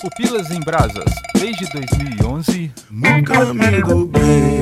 Pupilas em Brasas, desde 2011. Nunca me dublei.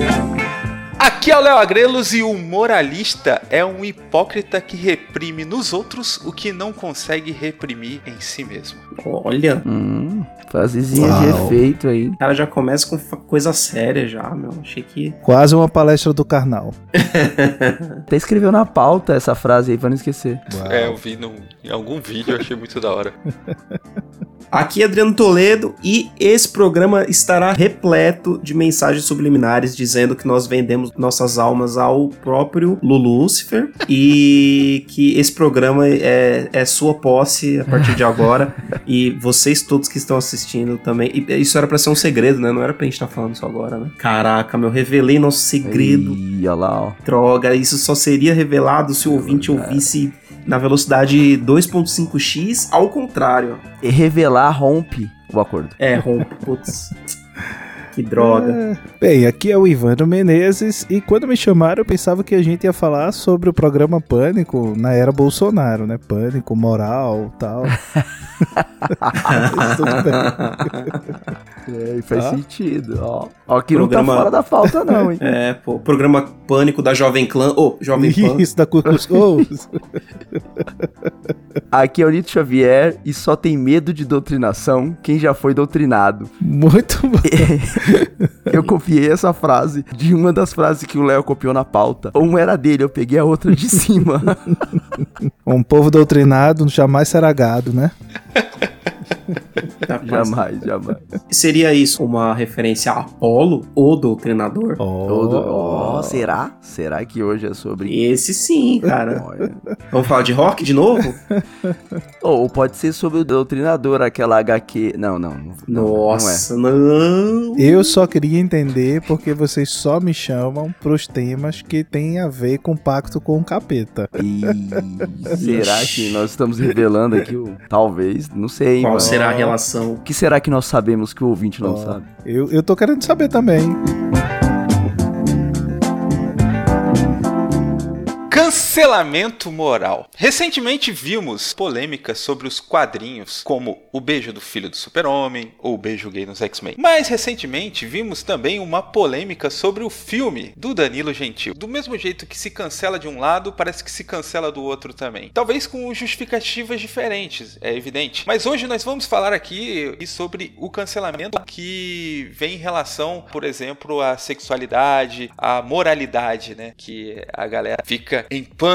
Aqui é o Léo Agrelos e o moralista é um hipócrita que reprime nos outros o que não consegue reprimir em si mesmo. Olha, Hum, frasezinha de efeito aí. o cara já começa com coisa séria já, meu. Achei que. Quase uma palestra do carnal. Até escreveu na pauta essa frase aí pra não esquecer. Uau. É, eu vi num- em algum vídeo, eu achei muito da hora. Aqui é Adriano Toledo e esse programa estará repleto de mensagens subliminares dizendo que nós vendemos nossas almas ao próprio Lulúcifer e que esse programa é, é sua posse a partir de agora e vocês todos que estão assistindo também. E isso era pra ser um segredo, né? Não era pra gente estar falando isso agora, né? Caraca, meu, revelei nosso segredo. Ih, olha lá, ó. Droga, isso só seria revelado se o ouvinte ouvisse na velocidade 2.5x, ao contrário. E revelar rompe o acordo. É, rompe, putz. Que droga. Bem, aqui é o Ivandro Menezes e quando me chamaram eu pensava que a gente ia falar sobre o programa Pânico na era Bolsonaro, né? Pânico, moral tal. Mas tudo bem. É, e faz Tá. sentido, ó. Ó, que Programa- não tá fora da pauta não, hein. É, pô, programa Pânico da Jovem Clã. Ô, Jovem Pan. Isso da Cucus Goals. Aqui é o Nito Xavier e só tem medo de doutrinação quem já foi doutrinado. Muito bom. Eu copiei essa frase de uma das frases que o Léo copiou na pauta. Uma era dele, eu peguei a outra de cima. Um povo doutrinado jamais será gado, né? Jamais, jamais. Seria isso uma referência a Apolo, o doutrinador? Oh. Oh, será? Será que hoje é sobre... Esse sim, cara. Olha. Vamos falar de rock de novo? Ou pode ser sobre o doutrinador, aquela HQ... Não, não. não, não Nossa, não. Eu só queria entender porque vocês só me chamam pros temas que tem a ver com pacto com o capeta. é. E será que nós estamos revelando aqui o... Talvez, não sei, Qual mano. será a relação? O que será que nós sabemos que o ouvinte não Ó. sabe? Eu, eu tô querendo saber também. Cancelamento moral. Recentemente vimos polêmicas sobre os quadrinhos, como o beijo do filho do super-homem ou o beijo gay nos X-Men. Mais recentemente vimos também uma polêmica sobre o filme do Danilo Gentil. Do mesmo jeito que se cancela de um lado, parece que se cancela do outro também. Talvez com justificativas diferentes, é evidente. Mas hoje nós vamos falar aqui sobre o cancelamento que vem em relação, por exemplo, à sexualidade, à moralidade, né? Que a galera fica em pânico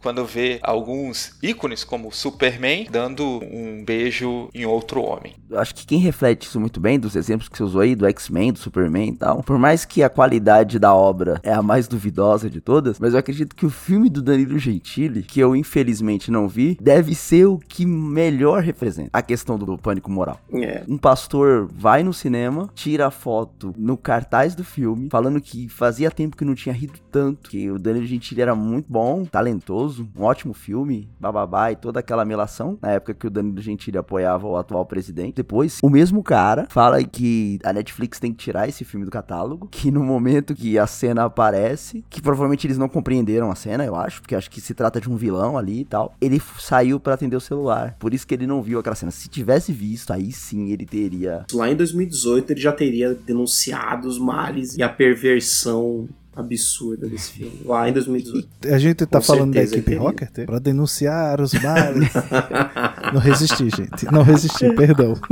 quando vê alguns ícones como Superman dando um beijo em outro homem. Eu acho que quem reflete isso muito bem, dos exemplos que você usou aí, do X-Men, do Superman e tal, por mais que a qualidade da obra é a mais duvidosa de todas, mas eu acredito que o filme do Danilo Gentili, que eu infelizmente não vi, deve ser o que melhor representa a questão do pânico moral. É. Um pastor vai no cinema, tira a foto no cartaz do filme, falando que fazia tempo que não tinha rido tanto, que o Danilo Gentili era muito bom, talentoso, um ótimo filme, bababá e toda aquela melação, na época que o Danilo Gentili apoiava o atual presidente. Depois, o mesmo cara fala que a Netflix tem que tirar esse filme do catálogo, que no momento que a cena aparece, que provavelmente eles não compreenderam a cena, eu acho, porque acho que se trata de um vilão ali e tal, ele saiu pra atender o celular. Por isso que ele não viu aquela cena. Se tivesse visto, aí sim ele teria Lá em 2018 ele já teria denunciado os males e a perversão absurda desse filme. Lá em 2018. A gente tá Com falando da equipe. Rocket pra denunciar os males. não resisti, gente. Não resisti, perdão.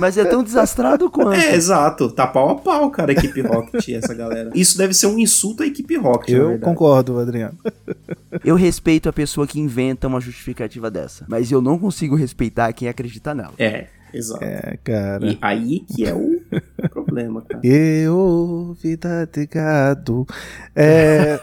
Mas é tão desastrado quanto. É, exato. Tá pau a pau, cara, a equipe Rocket, essa galera. Isso deve ser um insulto à equipe Rocket, Eu concordo, Adriano. Eu respeito a pessoa que inventa uma justificativa dessa. Mas eu não consigo respeitar quem acredita nela. É, exato. É, cara. E aí que é o problema, cara. Eu, vida de gado. É.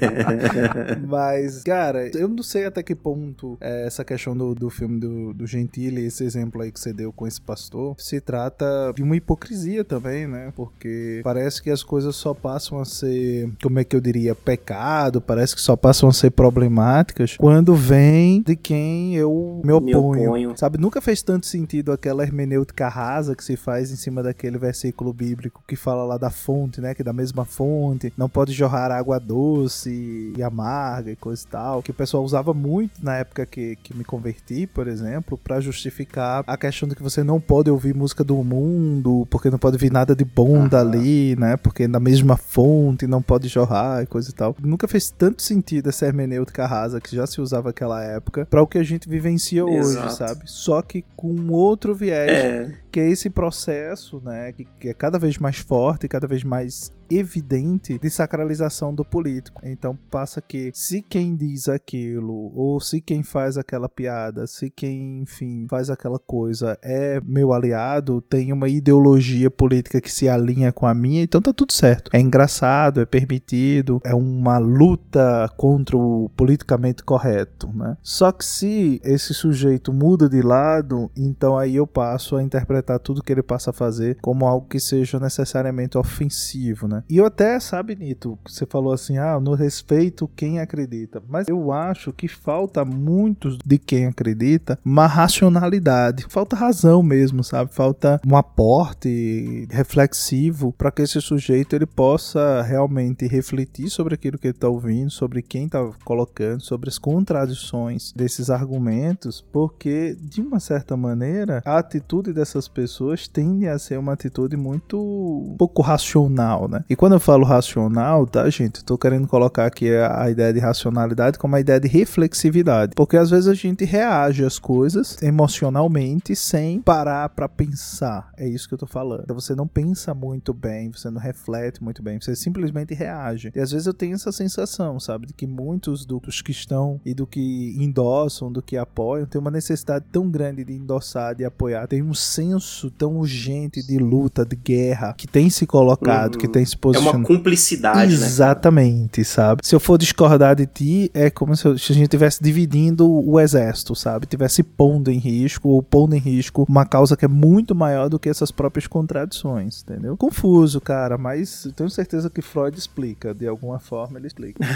Mas, cara, eu não sei até que ponto é, essa questão do, do filme do, do Gentili, esse exemplo aí que você deu com esse pastor, se trata de uma hipocrisia também, né? Porque parece que as coisas só passam a ser, como é que eu diria, pecado, parece que só passam a ser problemáticas quando vem de quem eu me Me oponho. oponho. Sabe, nunca fez tanto sentido aquela hermenêutica rasa que se faz em cima daquele versículo bíblico que fala lá da fonte, né? Que é da mesma fonte, não pode jorrar água doce e amarga e coisa e tal, que o pessoal usava muito na época que, que me converti, por exemplo, para justificar a questão de que você não pode ouvir música do mundo, porque não pode vir nada de bom dali, né? Porque na mesma fonte não pode jorrar e coisa e tal. Nunca fez tanto sentido essa hermenêutica rasa que já se usava naquela época para o que a gente vivencia Exato. hoje, sabe? Só que com outro viés É, que esse processo, né, que, que é cada vez mais forte, cada vez mais evidente de sacralização do político. Então passa que se quem diz aquilo ou se quem faz aquela piada, se quem, enfim, faz aquela coisa é meu aliado, tem uma ideologia política que se alinha com a minha, então tá tudo certo. É engraçado, é permitido, é uma luta contra o politicamente correto, né? Só que se esse sujeito muda de lado, então aí eu passo a interpretar tudo que ele passa a fazer como algo que seja necessariamente ofensivo, né? E eu até, sabe, Nito, você falou assim, ah, no respeito quem acredita. Mas eu acho que falta muitos de quem acredita uma racionalidade. Falta razão mesmo, sabe? Falta um aporte reflexivo para que esse sujeito ele possa realmente refletir sobre aquilo que ele está ouvindo, sobre quem está colocando, sobre as contradições desses argumentos, porque de uma certa maneira a atitude dessas pessoas tende a ser uma atitude muito pouco racional, né? E quando eu falo racional, tá, gente, tô querendo colocar aqui a, a ideia de racionalidade como a ideia de reflexividade, porque às vezes a gente reage às coisas emocionalmente sem parar para pensar. É isso que eu tô falando. Então você não pensa muito bem, você não reflete muito bem, você simplesmente reage. E às vezes eu tenho essa sensação, sabe, de que muitos dos que estão e do que endossam, do que apoiam, tem uma necessidade tão grande de endossar, de apoiar, tem um senso tão urgente de luta, de guerra, que tem se colocado, Uhum. que tem se é posicionado. uma cumplicidade, né? Exatamente, sabe? Se eu for discordar de ti, é como se, eu- se a gente estivesse dividindo o exército, sabe? Tivesse pondo em risco, ou pondo em risco uma causa que é muito maior do que essas próprias contradições, entendeu? Confuso, cara, mas eu tenho certeza que Freud explica, de alguma forma ele explica.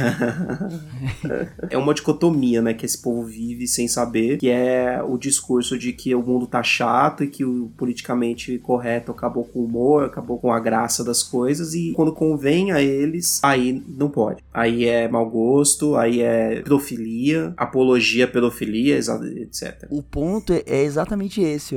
É uma dicotomia, né, que esse povo vive sem saber, que é o discurso de que o mundo tá chato e que o politicamente correto acabou com o humor, acabou com a graça das coisas e quando convém a eles, aí não pode. Aí é mau gosto, aí é pedofilia, apologia à pedofilia, etc. O ponto é, é exatamente esse,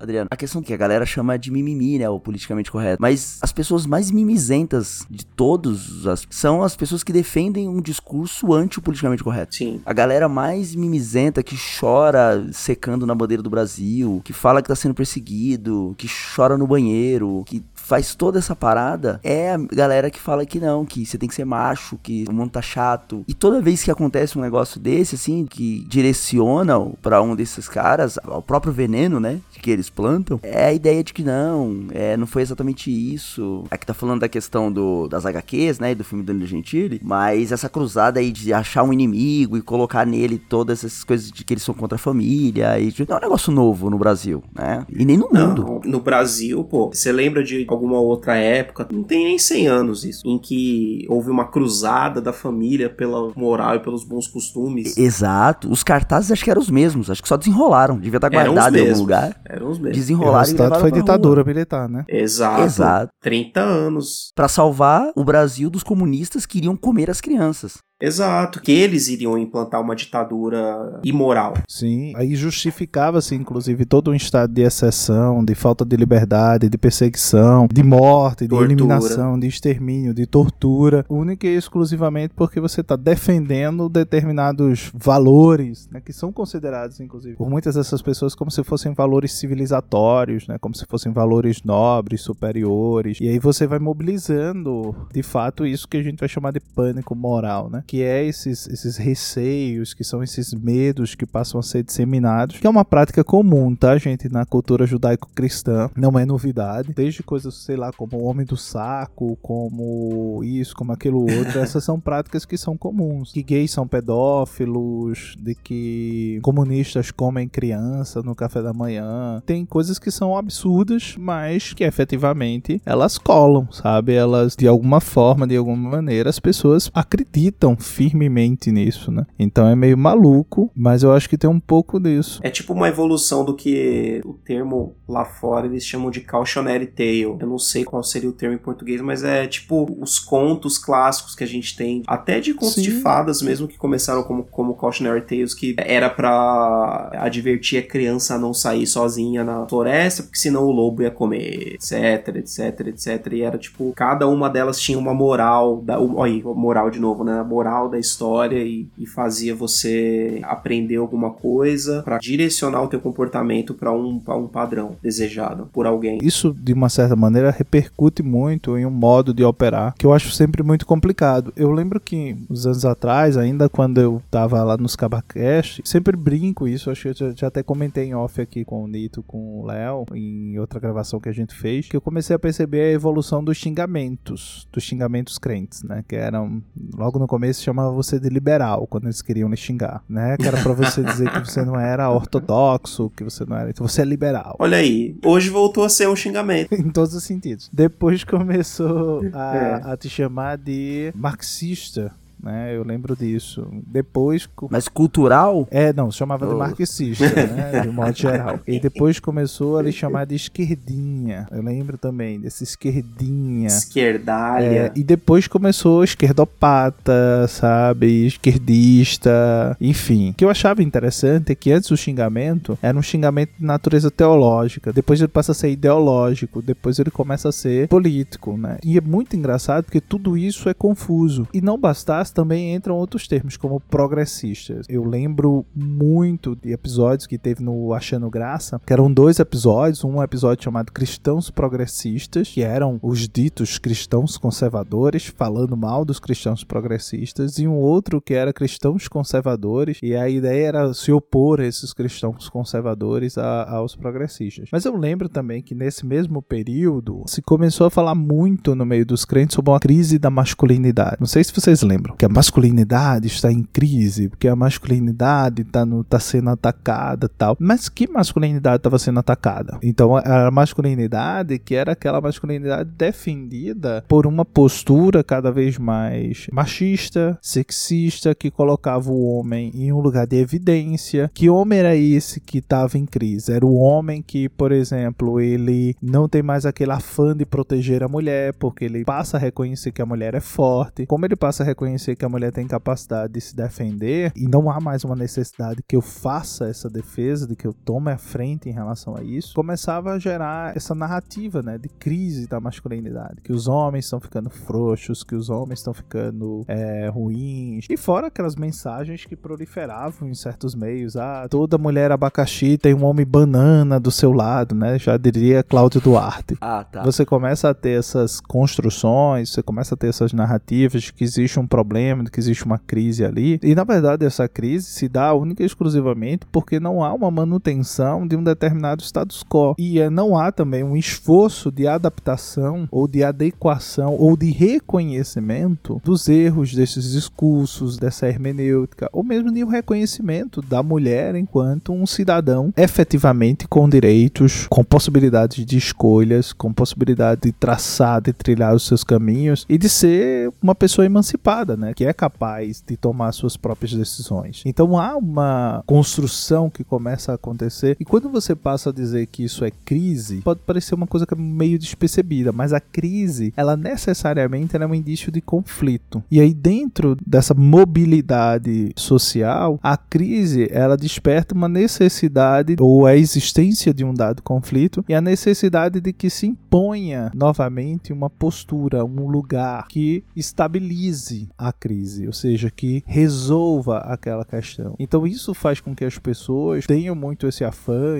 Adriano. A questão que a galera chama de mimimi, né? O politicamente correto. Mas as pessoas mais mimizentas de todos as, são as pessoas que defendem um discurso anti-politicamente correto. Sim. A galera mais mimizenta que chora secando na bandeira do Brasil, que fala que tá sendo perseguido, que chora no banheiro, que faz toda essa parada, é a galera que fala que não, que você tem que ser macho, que o mundo tá chato. E toda vez que acontece um negócio desse, assim, que direciona pra um desses caras, ao próprio veneno, né, que eles plantam, é a ideia de que não, é, não foi exatamente isso. Aqui tá falando da questão do, das HQs, né, do filme do Danilo Gentili, mas essa cruzada aí de achar um inimigo e colocar nele todas essas coisas de que eles são contra a família, e não é um negócio novo no Brasil, né, e nem no mundo. Não, no Brasil, pô, você lembra de alguma outra época, não tem nem 100 anos isso, em que houve uma cruzada da família pela moral e pelos bons costumes. Exato. Os cartazes acho que eram os mesmos. Acho que só desenrolaram. Devia estar guardado em algum lugar. Eram os mesmos. o Desenrolaram e resultado levaram foi ditadura rua. militar, né? Exato. Exato. 30 anos. Pra salvar o Brasil dos comunistas que iriam comer as crianças. Exato. Que eles iriam implantar uma ditadura imoral. Sim, aí justificava-se, inclusive, todo um estado de exceção, de falta de liberdade, de perseguição, de morte, de Tortura. eliminação, de extermínio, de tortura, única e exclusivamente porque você está defendendo determinados valores, né, que são considerados, inclusive, por muitas dessas pessoas como se fossem valores civilizatórios, né, como se fossem valores nobres, superiores, e aí você vai mobilizando, de fato, isso que a gente vai chamar de pânico moral, né, que é esses, esses receios, que são esses medos que passam a ser disseminados, que é uma prática comum, tá, gente, na cultura judaico-cristã, não é novidade, desde coisas, sei lá, como o homem do saco, como isso, como aquilo outro, essas são práticas que são comuns, que gays são pedófilos, de que comunistas comem criança no café da manhã, tem coisas que são absurdas, mas que efetivamente elas colam, sabe? Elas, de alguma forma, de alguma maneira, as pessoas acreditam acreditam firmemente nisso, né? Então é meio maluco, mas eu acho que tem um pouco disso. É tipo uma evolução do que o termo lá fora eles chamam de cautionary tale. Eu não sei qual seria o termo em português, mas é tipo os contos clássicos que a gente tem, até de contos Sim. de fadas mesmo, que começaram como, como cautionary tales, que era pra advertir a criança a não sair sozinha na floresta, porque senão o lobo ia comer, etc, etc, etc. E era tipo, cada uma delas tinha uma moral, da, olha aí, moral de novo, né? A moral da história e, e fazia você aprender alguma coisa pra direcionar o teu comportamento pra um, pra um padrão desejado por alguém. Isso, de uma certa maneira, repercute muito em um modo de operar que eu acho sempre muito complicado. Eu lembro que, uns anos atrás, ainda quando eu tava lá nos Cabacast, sempre brinco isso, acho que eu já, já até comentei em off aqui com o Nito, com o Léo, em outra gravação que a gente fez, que eu comecei a perceber a evolução dos xingamentos, dos xingamentos crentes, né? Que eram, logo no começo, chamava você de liberal, quando eles queriam lhe xingar, né? Que era pra você dizer que você não era ortodoxo, que você não era, então você é liberal. Olha aí, hoje voltou a ser um xingamento. em todos os sentidos. Depois começou a, É. a te chamar de marxista, né? Eu lembro disso. Depois. Mas cultural? É, não, chamava de Oh. marxista, né? De modo geral. E depois começou a lhe chamar de esquerdinha. Eu lembro também desse esquerdinha. Esquerdalha. É, e depois começou esquerdopata, sabe? Esquerdista, enfim. O que eu achava interessante é que antes o xingamento era um xingamento de natureza teológica, depois ele passa a ser ideológico, depois ele começa a ser político, né? E é muito engraçado porque tudo isso é confuso. E não bastasse, também entram outros termos, como progressistas. Eu lembro muito de episódios que teve no Achando Graça, que eram dois episódios, um episódio chamado Cristãos Progressistas, que eram os ditos cristãos conservadores, falando mal dos cristãos progressistas, e um outro que era cristãos conservadores, e a ideia era se opor a esses cristãos conservadores a- aos progressistas. Mas eu lembro também que nesse mesmo período se começou a falar muito no meio dos crentes sobre uma crise da masculinidade. Não sei se vocês lembram que a masculinidade está em crise, porque a masculinidade está tá sendo atacada tal. Mas que masculinidade estava sendo atacada? Então a masculinidade que era aquela masculinidade defendida por uma postura cada vez mais machista, sexista, que colocava o homem em um lugar de evidência. Que homem era esse que estava em crise? Era o homem que, por exemplo, ele não tem mais aquele afã de proteger a mulher, porque ele passa a reconhecer que a mulher é forte. Como ele passa a reconhecer que a mulher tem capacidade de se defender, e não há mais uma necessidade que eu faça essa defesa, de que eu tome a frente em relação a isso, começava a gerar essa narrativa, né, de crise da masculinidade, que os homens estão ficando frouxos, que os homens estão ficando é, ruins, e fora aquelas mensagens que proliferavam em certos meios, ah, toda mulher abacaxi tem um homem banana do seu lado, né, já diria Cláudio Duarte. Ah, tá. Você começa a ter essas construções, você começa a ter essas narrativas de que existe um problema, de que existe uma crise ali. E na verdade essa crise se dá única e exclusivamente porque não há uma manutenção de um determinado status quo. E eh, não há também um esforço de adaptação ou de adequação ou de reconhecimento dos erros desses discursos, dessa hermenêutica, ou mesmo de um reconhecimento da mulher enquanto um cidadão efetivamente com direitos, com possibilidades de escolhas, com possibilidade de traçar, de trilhar os seus caminhos e de ser uma pessoa emancipada, né, que é capaz de tomar suas próprias decisões. Então há uma construção que começa a acontecer e quando você passa a dizer que isso é crise, pode parecer uma coisa que é meio despercebida, mas a crise, ela necessariamente ela é um indício de conflito. E aí dentro dessa mobilidade social, a crise, ela desperta uma necessidade ou a existência de um dado conflito e a necessidade de que se imponha novamente uma postura, um lugar que estabilize a crise, ou seja, que resolva aquela questão. Então isso faz com que as pessoas tenham muito esse afã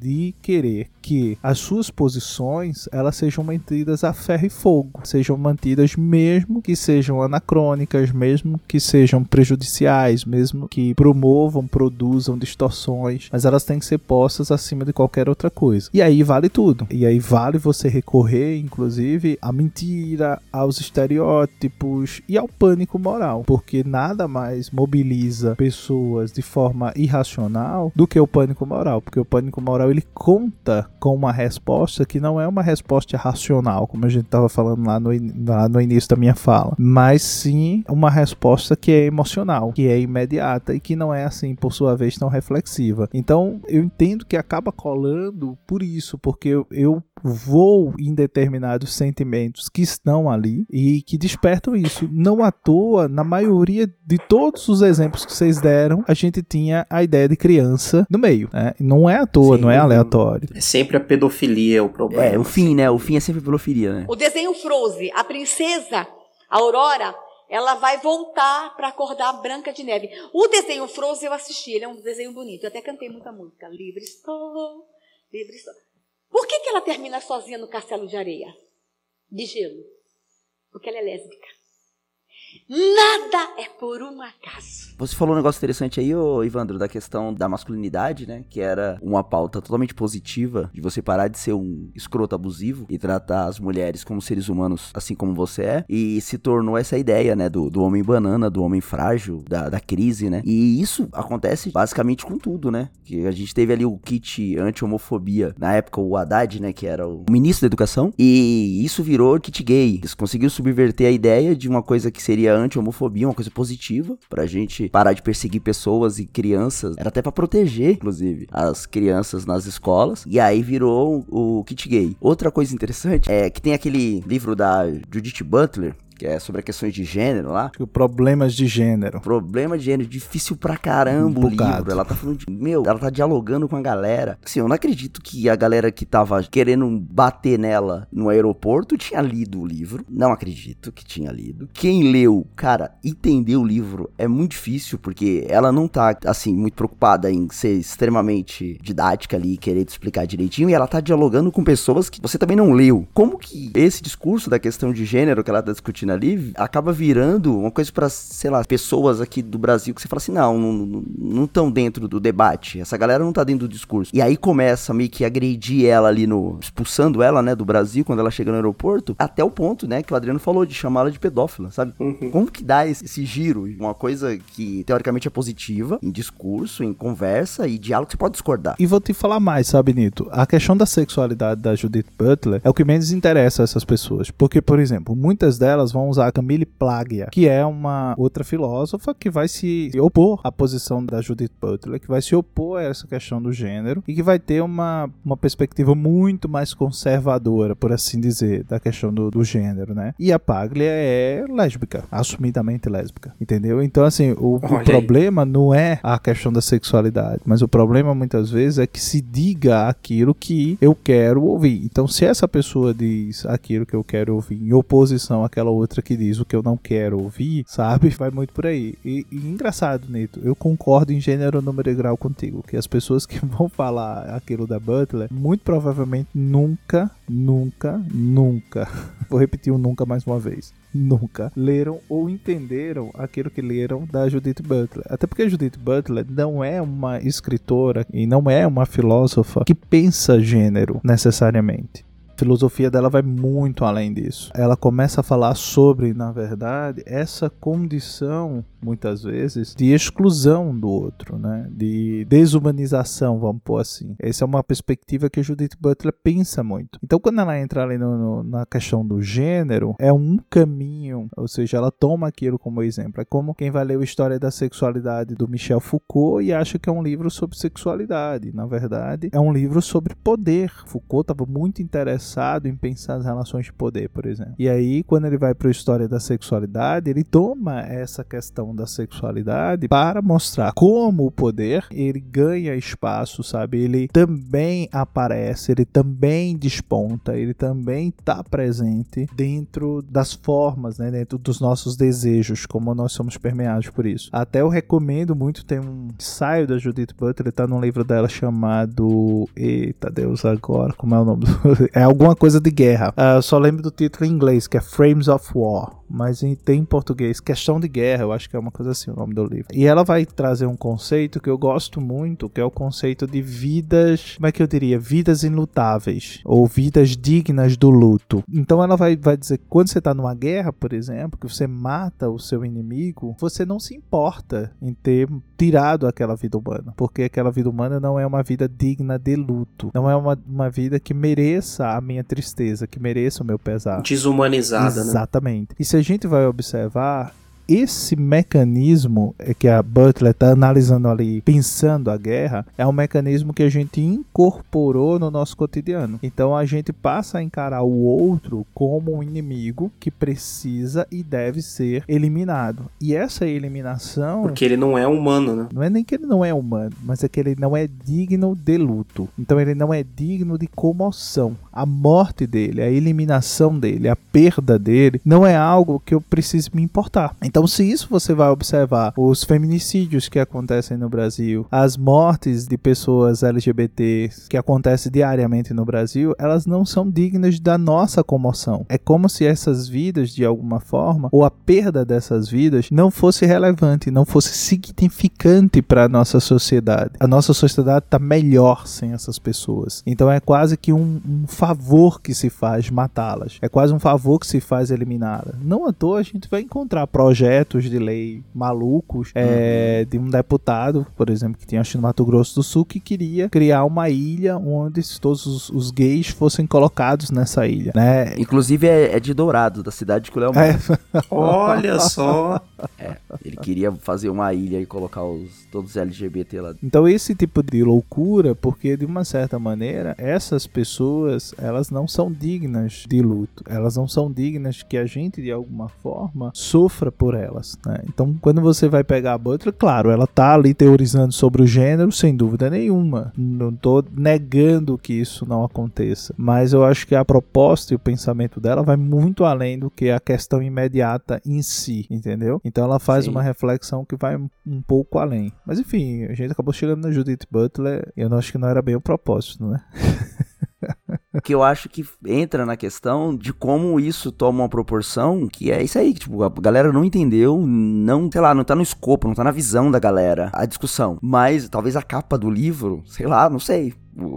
de querer que as suas posições elas sejam mantidas a ferro e fogo, sejam mantidas mesmo que sejam anacrônicas, mesmo que sejam prejudiciais, mesmo que promovam, produzam distorções, mas elas têm que ser postas acima de qualquer outra coisa. E aí vale tudo. E aí vale você recorrer, inclusive, à mentira, aos estereótipos e ao pânico pânico moral, porque nada mais mobiliza pessoas de forma irracional do que o pânico moral, porque o pânico moral ele conta com uma resposta que não é uma resposta racional, como a gente estava falando lá no, lá no início da minha fala, mas sim uma resposta que é emocional, que é imediata e que não é assim, por sua vez, tão reflexiva. Então, eu entendo que acaba colando por isso, porque eu, eu vou em determinados sentimentos que estão ali e que despertam isso. Não à toa, na maioria de todos os exemplos que vocês deram, a gente tinha a ideia de criança no meio. Né? Não é à toa, Sim, não é aleatório. É sempre a pedofilia o problema. É, o fim, né? O fim é sempre pedofilia, né? O desenho Frozen, a princesa Aurora ela vai voltar para acordar a Branca de Neve. O desenho Frozen eu assisti, ele é um desenho bonito. Eu até cantei muita música. Livre estou, livre estou. Por que, que ela termina sozinha no castelo de areia? De gelo. Porque ela é lésbica. Nada é por um acaso. Você falou um negócio interessante aí, ô Ivandro, da questão da masculinidade, né? Que era uma pauta totalmente positiva de você parar de ser um escroto abusivo e tratar as mulheres como seres humanos, assim como você é. E se tornou essa ideia, né? Do, do homem banana, do homem frágil, da, da crise, né? E isso acontece basicamente com tudo, né? Que a gente teve ali o kit anti-homofobia, na época o Haddad, né? Que era o ministro da educação. E isso virou kit gay. Eles conseguiram subverter a ideia de uma coisa que seria anti-homofobia, uma coisa positiva, pra gente parar de perseguir pessoas e crianças. Era até para proteger, inclusive, as crianças nas escolas. E aí virou o kit gay. Outra coisa interessante é que tem aquele livro da Judith Butler, que é sobre questões de gênero lá. Problemas de gênero. Problema de gênero, difícil pra caramba um o livro. Ela tá falando de, meu, ela tá dialogando com a galera. Assim, eu não acredito que a galera que tava querendo bater nela no aeroporto tinha lido o livro. Não acredito que tinha lido. Quem leu, cara, entender o livro é muito difícil, porque ela não tá, assim, muito preocupada em ser extremamente didática ali, querer te explicar direitinho, e ela tá dialogando com pessoas que você também não leu. Como que esse discurso da questão de gênero que ela tá discutindo ali acaba virando uma coisa para, sei lá, pessoas aqui do Brasil que você fala assim, não, não estão dentro do debate, essa galera não tá dentro do discurso. E aí começa meio que agredir ela ali no, expulsando ela, né, do Brasil quando ela chega no aeroporto, até o ponto, né, que o Adriano falou de chamá-la de pedófila, sabe? Uhum. Como que dá esse, esse giro? Uma coisa que teoricamente é positiva, em discurso, em conversa e diálogo, você pode discordar. E vou te falar mais, sabe, Nito? A questão da sexualidade da Judith Butler é o que menos interessa a essas pessoas. Porque, por exemplo, muitas delas vão vão usar Camille Paglia, que é uma outra filósofa que vai se opor à posição da Judith Butler, que vai se opor a essa questão do gênero e que vai ter uma, uma perspectiva muito mais conservadora, por assim dizer, da questão do, do gênero, né? E a Paglia é lésbica, assumidamente lésbica, entendeu? Então, assim, o, o problema não é a questão da sexualidade, mas o problema muitas vezes é que se diga aquilo que eu quero ouvir. Então, se essa pessoa diz aquilo que eu quero ouvir em oposição àquela outra outra que diz o que eu não quero ouvir, sabe? Vai muito por aí. E, e engraçado, Neto, eu concordo em gênero, número e grau contigo, que as pessoas que vão falar aquilo da Butler, muito provavelmente nunca, nunca, nunca, vou repetir o nunca mais uma vez, nunca leram ou entenderam aquilo que leram da Judith Butler. Até porque a Judith Butler não é uma escritora e não é uma filósofa que pensa gênero necessariamente filosofia dela vai muito além disso. Ela começa a falar sobre, na verdade, essa condição, muitas vezes, de exclusão do outro, né? De desumanização, vamos pôr assim. Essa é uma perspectiva que Judith Butler pensa muito. Então, quando ela entra ali no, no, na questão do gênero, é um caminho, ou seja, ela toma aquilo como exemplo. É como quem vai ler a História da Sexualidade do Michel Foucault e acha que é um livro sobre sexualidade. Na verdade, é um livro sobre poder. Foucault estava muito interessado interessado em pensar as relações de poder, por exemplo. E aí, quando ele vai para a história da sexualidade, ele toma essa questão da sexualidade para mostrar como o poder ele ganha espaço, sabe? Ele também aparece, ele também desponta, ele também está presente dentro das formas, né? Dentro dos nossos desejos, como nós somos permeados por isso. Até eu recomendo muito, tem um ensaio da Judith Butler, está num livro dela chamado Eita Deus agora, como é o nome? é algo alguma coisa de guerra. Uh, eu só lembro do título em inglês, que é Frames of War mas tem em português Questão de Guerra, eu acho que é uma coisa assim o nome do livro. E ela vai trazer um conceito que eu gosto muito, que é o conceito de vidas, como é que eu diria? Vidas ilutáveis, ou vidas dignas do luto. Então ela vai, vai dizer que quando você está numa guerra, por exemplo, que você mata o seu inimigo, você não se importa em ter tirado aquela vida humana, porque aquela vida humana não é uma vida digna de luto, não é uma, uma vida que mereça a minha tristeza, que mereça o meu pesar. Desumanizada, Exatamente. né? Exatamente. E se a gente vai observar, esse mecanismo é que a Butler está analisando ali, pensando a guerra, é um mecanismo que a gente incorporou no nosso cotidiano. Então a gente passa a encarar o outro como um inimigo que precisa e deve ser eliminado. E essa eliminação. Porque ele não é humano, né? Não é nem que ele não é humano, mas é que ele não é digno de luto. Então ele não é digno de comoção. A morte dele, a eliminação dele, a perda dele, não é algo que eu preciso me importar. Então, se isso você vai observar, os feminicídios que acontecem no Brasil, as mortes de pessoas LGBT que acontecem diariamente no Brasil, elas não são dignas da nossa comoção. É como se essas vidas, de alguma forma, ou a perda dessas vidas, não fosse relevante, não fosse significante para a nossa sociedade. A nossa sociedade está melhor sem essas pessoas. Então, é quase que um, um favor que se faz matá-las. É quase um favor que se faz eliminá-las. Não à toa a gente vai encontrar projetos projetos de lei malucos é, de um deputado, por exemplo, que tinha acho no Mato Grosso do Sul, que queria criar uma ilha onde todos os, os gays fossem colocados nessa ilha, né? Inclusive é, é de Dourado, da cidade que o Léo é. Olha só! É, ele queria fazer uma ilha e colocar os, todos os LGBT lá. Então esse tipo de loucura, porque de uma certa maneira, essas pessoas, elas não são dignas de luto. Elas não são dignas que a gente, de alguma forma, sofra por por elas. Né? Então, quando você vai pegar a Butler, claro, ela tá ali teorizando sobre o gênero, sem dúvida nenhuma. Não tô negando que isso não aconteça, mas eu acho que a proposta e o pensamento dela vai muito além do que a questão imediata em si, entendeu? Então, ela faz Sim. uma reflexão que vai um pouco além. Mas enfim, a gente acabou chegando na Judith Butler, e eu não acho que não era bem o propósito, né? que eu acho que entra na questão de como isso toma uma proporção que é isso aí, que, tipo, a galera não entendeu, não, sei lá, não tá no escopo, não tá na visão da galera a discussão. Mas talvez a capa do livro, sei lá, não sei,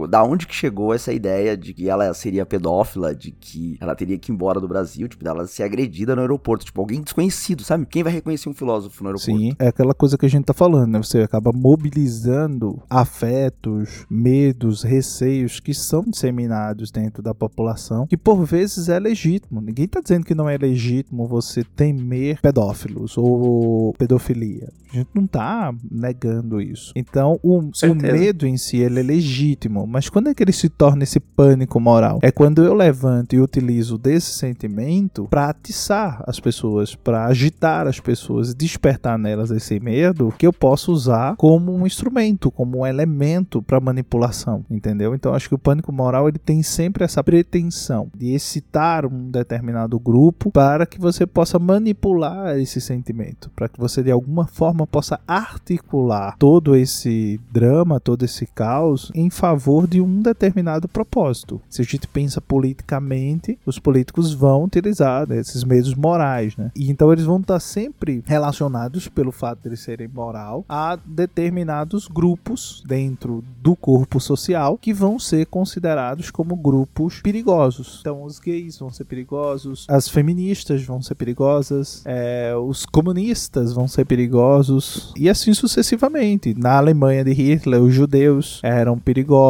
da onde que chegou essa ideia de que ela seria pedófila, de que ela teria que ir embora do Brasil, tipo, dela ser agredida no aeroporto, tipo, alguém desconhecido, sabe? Quem vai reconhecer um filósofo no aeroporto? Sim, é aquela coisa que a gente tá falando, né? Você acaba mobilizando afetos, medos, receios que são disseminados dentro da população, que por vezes é legítimo. Ninguém tá dizendo que não é legítimo você temer pedófilos ou pedofilia. A gente não tá negando isso. Então, o, o medo em si, ele é legítimo mas quando é que ele se torna esse pânico moral? É quando eu levanto e utilizo desse sentimento para atiçar as pessoas, para agitar as pessoas, despertar nelas esse medo que eu posso usar como um instrumento, como um elemento para manipulação, entendeu? Então acho que o pânico moral ele tem sempre essa pretensão de excitar um determinado grupo para que você possa manipular esse sentimento, para que você de alguma forma possa articular todo esse drama, todo esse caos em favor favor de um determinado propósito. Se a gente pensa politicamente, os políticos vão utilizar né, esses meios morais, né? E então eles vão estar sempre relacionados pelo fato de eles serem moral a determinados grupos dentro do corpo social que vão ser considerados como grupos perigosos. Então os gays vão ser perigosos, as feministas vão ser perigosas, é, os comunistas vão ser perigosos e assim sucessivamente. Na Alemanha de Hitler, os judeus eram perigosos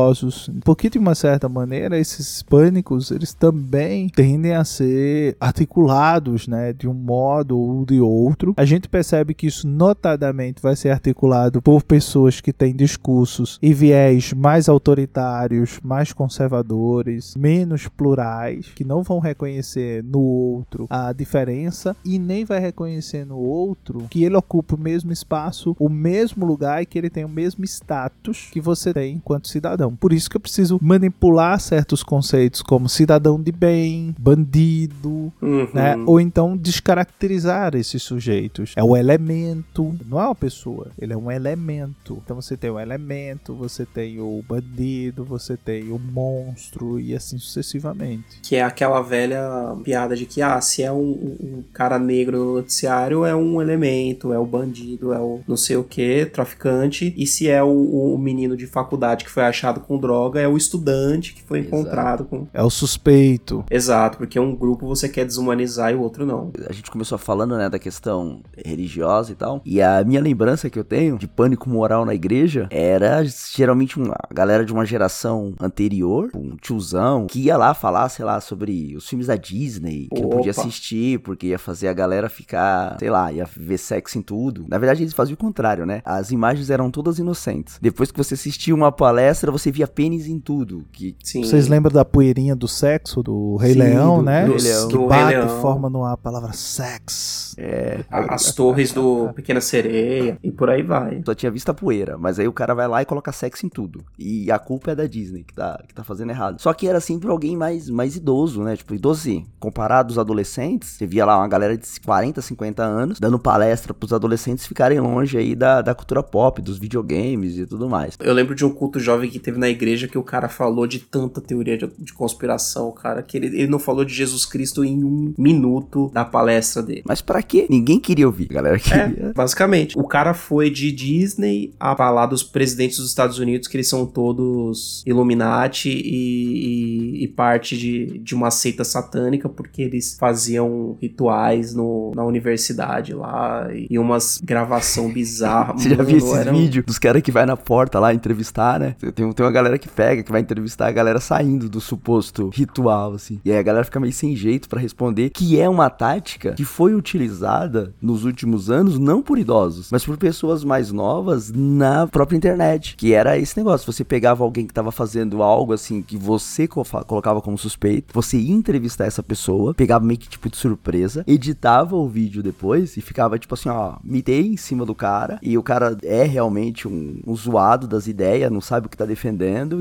porque de uma certa maneira esses pânicos eles também tendem a ser articulados, né, de um modo ou de outro. A gente percebe que isso notadamente vai ser articulado por pessoas que têm discursos e viés mais autoritários, mais conservadores, menos plurais, que não vão reconhecer no outro a diferença e nem vai reconhecer no outro que ele ocupa o mesmo espaço, o mesmo lugar e que ele tem o mesmo status que você tem enquanto cidadão. Cidadão. Por isso que eu preciso manipular certos conceitos como cidadão de bem, bandido, Uhum. né? Ou então descaracterizar esses sujeitos. É o elemento, não é uma pessoa, ele é um elemento. Então você tem o elemento, você tem o bandido, você tem o monstro e assim sucessivamente. Que é aquela velha piada de que, ah, se é um, um- um cara negro no noticiário, é um elemento, é o bandido, é o não sei o que, traficante. E se é o, o menino de faculdade que foi achado com droga, é o estudante que foi Exato. encontrado com. É o suspeito. Exato, porque um grupo você quer desumanizar e o outro não. A gente começou falando, né, da questão religiosa e tal. E a minha lembrança que eu tenho de pânico moral na igreja era geralmente uma galera de uma geração anterior, um tiozão, que ia lá falar, sei lá, sobre os filmes da Disney, que não podia Opa. assistir, porque ia fazer a galera ficar, sei lá, ia ver sexo em tudo. Na verdade, eles faziam o contrário, né? As imagens eram todas inocentes. Depois que você assistia uma palestra, você via pênis em tudo. Que Sim. Vocês lembram da poeirinha do sexo do Rei Sim, Leão, do- né? do Rei Leão. Que Do bate Leão. e forma no ar a palavra sex. é. As torres do Pequena Sereia e por aí vai. Só tinha visto a poeira, mas aí o cara vai lá e coloca sexo em tudo. E a culpa é da Disney que tá, que tá fazendo errado. Só que era sempre alguém mais, mais idoso, né? Tipo, idoso assim, comparado aos adolescentes, você via lá uma galera de 40, 50 anos dando palestra pros adolescentes ficarem longe aí da, da cultura pop, dos videogames e tudo mais. Eu lembro de um culto jovem que teve na igreja que o cara falou de tanta teoria de, de conspiração, cara, que ele, ele não falou de Jesus Cristo em um minuto da palestra dele. Mas pra quê? Ninguém queria ouvir, galera queria. É, basicamente. O cara foi de Disney a falar dos presidentes dos Estados Unidos que eles são todos Illuminati e, e- e parte de, de uma seita satânica porque eles faziam rituais no, na universidade lá e, e umas gravação bizarra. Você já viu esses era vídeos dos caras que vai na porta lá entrevistar, né? Tem, tem uma galera que pega, que vai entrevistar a galera saindo do suposto ritual, assim. E aí a galera fica meio sem jeito pra responder, que é uma tática que foi utilizada nos últimos anos, não por idosos, mas por pessoas mais novas na própria internet. Que era esse negócio, você pegava alguém que tava fazendo algo assim, que você colocava como suspeito, você ia entrevistar essa pessoa, pegava meio que tipo de surpresa, editava o vídeo depois e ficava tipo assim, ó, mitei em cima do cara e o cara é realmente um, um zoado das ideias, não sabe o que tá defendendo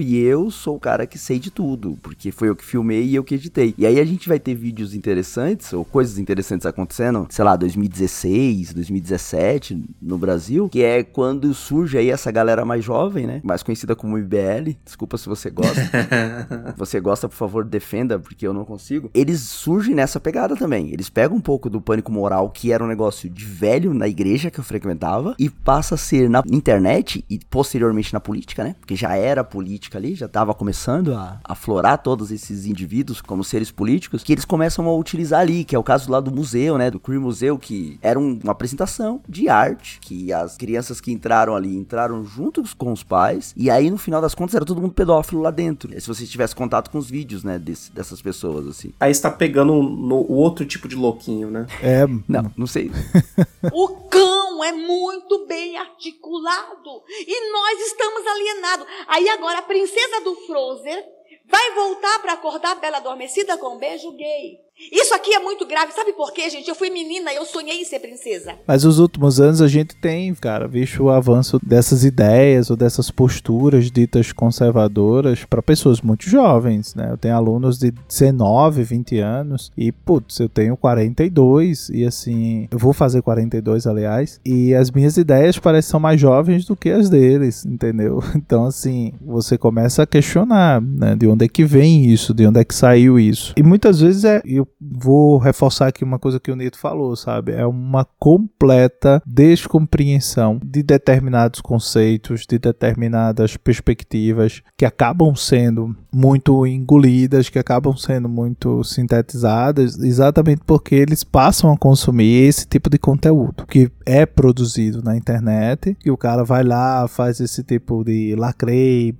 e eu sou o cara que sei de tudo, porque foi eu que filmei e eu que editei. E aí a gente vai ter vídeos interessantes ou coisas interessantes acontecendo, sei lá, 2016, 2017 no Brasil, que é quando surge aí essa galera mais jovem, né? Mais conhecida como IBL. Desculpa se você gosta. você gosta, por favor, defenda, porque eu não consigo. Eles surgem nessa pegada também. Eles pegam um pouco do pânico moral, que era um negócio de velho na igreja que eu frequentava, e passa a ser na internet e posteriormente na política, né? Porque já era política ali, já tava começando a aflorar todos esses indivíduos como seres políticos, que eles começam a utilizar ali, que é o caso lá do museu, né? Do Queer Museu, que era um- uma apresentação de arte, que as crianças que entraram ali entraram juntos com os pais, e aí no final das contas era todo mundo pedófilo lá dentro. Se você tivesse contato com os vídeos, né, desse- dessas pessoas, assim. Aí está pegando no, o outro tipo de louquinho, né? É, Não, não sei. O cão é muito bem articulado e nós estamos alienados. Aí agora a princesa do Frozen vai voltar para acordar a Bela Adormecida com um beijo gay. Isso aqui é muito grave. Sabe por quê, gente? Eu fui menina e eu sonhei em ser princesa. Mas os últimos anos a gente tem, cara, visto o avanço dessas ideias ou dessas posturas ditas conservadoras para pessoas muito jovens, né? Eu tenho alunos de 19, 20 anos e, putz, eu tenho 42 e assim, eu vou fazer 42, aliás, e as minhas ideias parecem são mais jovens do que as deles, entendeu? Então, assim, você começa a questionar, né? De onde é que vem isso, de onde é que saiu isso. E muitas vezes é, eu vou reforçar aqui uma coisa que o Nito falou, sabe? É uma completa descompreensão de determinados conceitos, de determinadas perspectivas que acabam sendo muito engolidas, que acabam sendo muito sintetizadas, exatamente porque eles passam a consumir esse tipo de conteúdo que é produzido na internet, que o cara vai lá, faz esse tipo de lacrei,